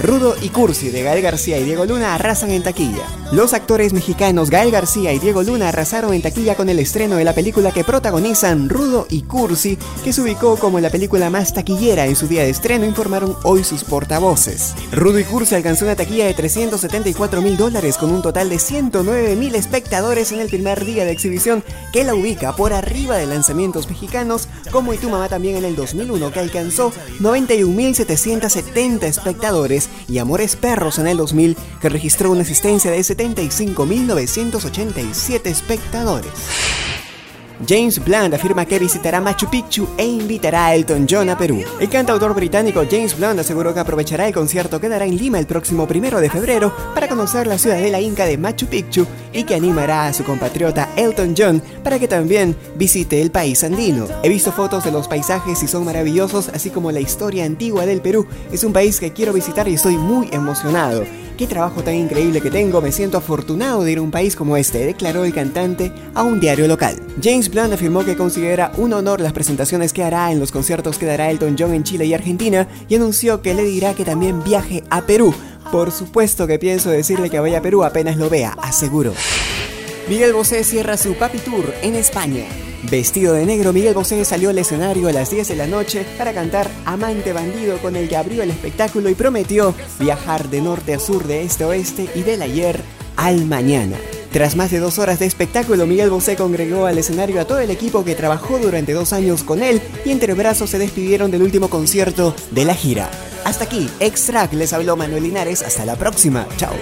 Rudo y Cursi de Gael García y Diego Luna arrasan en taquilla. Los actores mexicanos Gael García y Diego Luna arrasaron en taquilla con el estreno de la película que protagonizan Rudo y Cursi, que se ubicó como la película más taquillera en su día de estreno, informaron hoy sus portavoces. Rudo y Cursi alcanzó una taquilla de 374 mil dólares con un total de 109 mil espectadores en el primer día de exhibición, que la ubica por arriba de lanzamientos mexicanos, como Y tu mamá también en el 2001, que alcanzó 91.770 espectadores y Amores Perros en el 2000, que registró una asistencia de 75.987 espectadores. James Blunt afirma que visitará Machu Picchu e invitará a Elton John a Perú. El cantautor británico James Blunt aseguró que aprovechará el concierto que dará en Lima el próximo primero de febrero para conocer la ciudadela inca de Machu Picchu y que animará a su compatriota Elton John para que también visite el país andino. He visto fotos de los paisajes y son maravillosos, así como la historia antigua del Perú. Es un país que quiero visitar y estoy muy emocionado. Qué trabajo tan increíble que tengo, me siento afortunado de ir a un país como este, declaró el cantante a un diario local. James Blunt afirmó que considera un honor las presentaciones que hará en los conciertos que dará Elton John en Chile y Argentina y anunció que le dirá que también viaje a Perú. Por supuesto que pienso decirle que vaya a Perú apenas lo vea, aseguro. Miguel Bosé cierra su Papi Tour en España. Vestido de negro, Miguel Bosé salió al escenario a las 10 de la noche para cantar Amante Bandido con el que abrió el espectáculo y prometió viajar de norte a sur, de este a oeste y del ayer al mañana. Tras más de dos horas de espectáculo, Miguel Bosé congregó al escenario a todo el equipo que trabajó durante dos años con él y entre brazos se despidieron del último concierto de la gira. Hasta aquí, Extract les habló Manuel Linares. Hasta la próxima. Chao.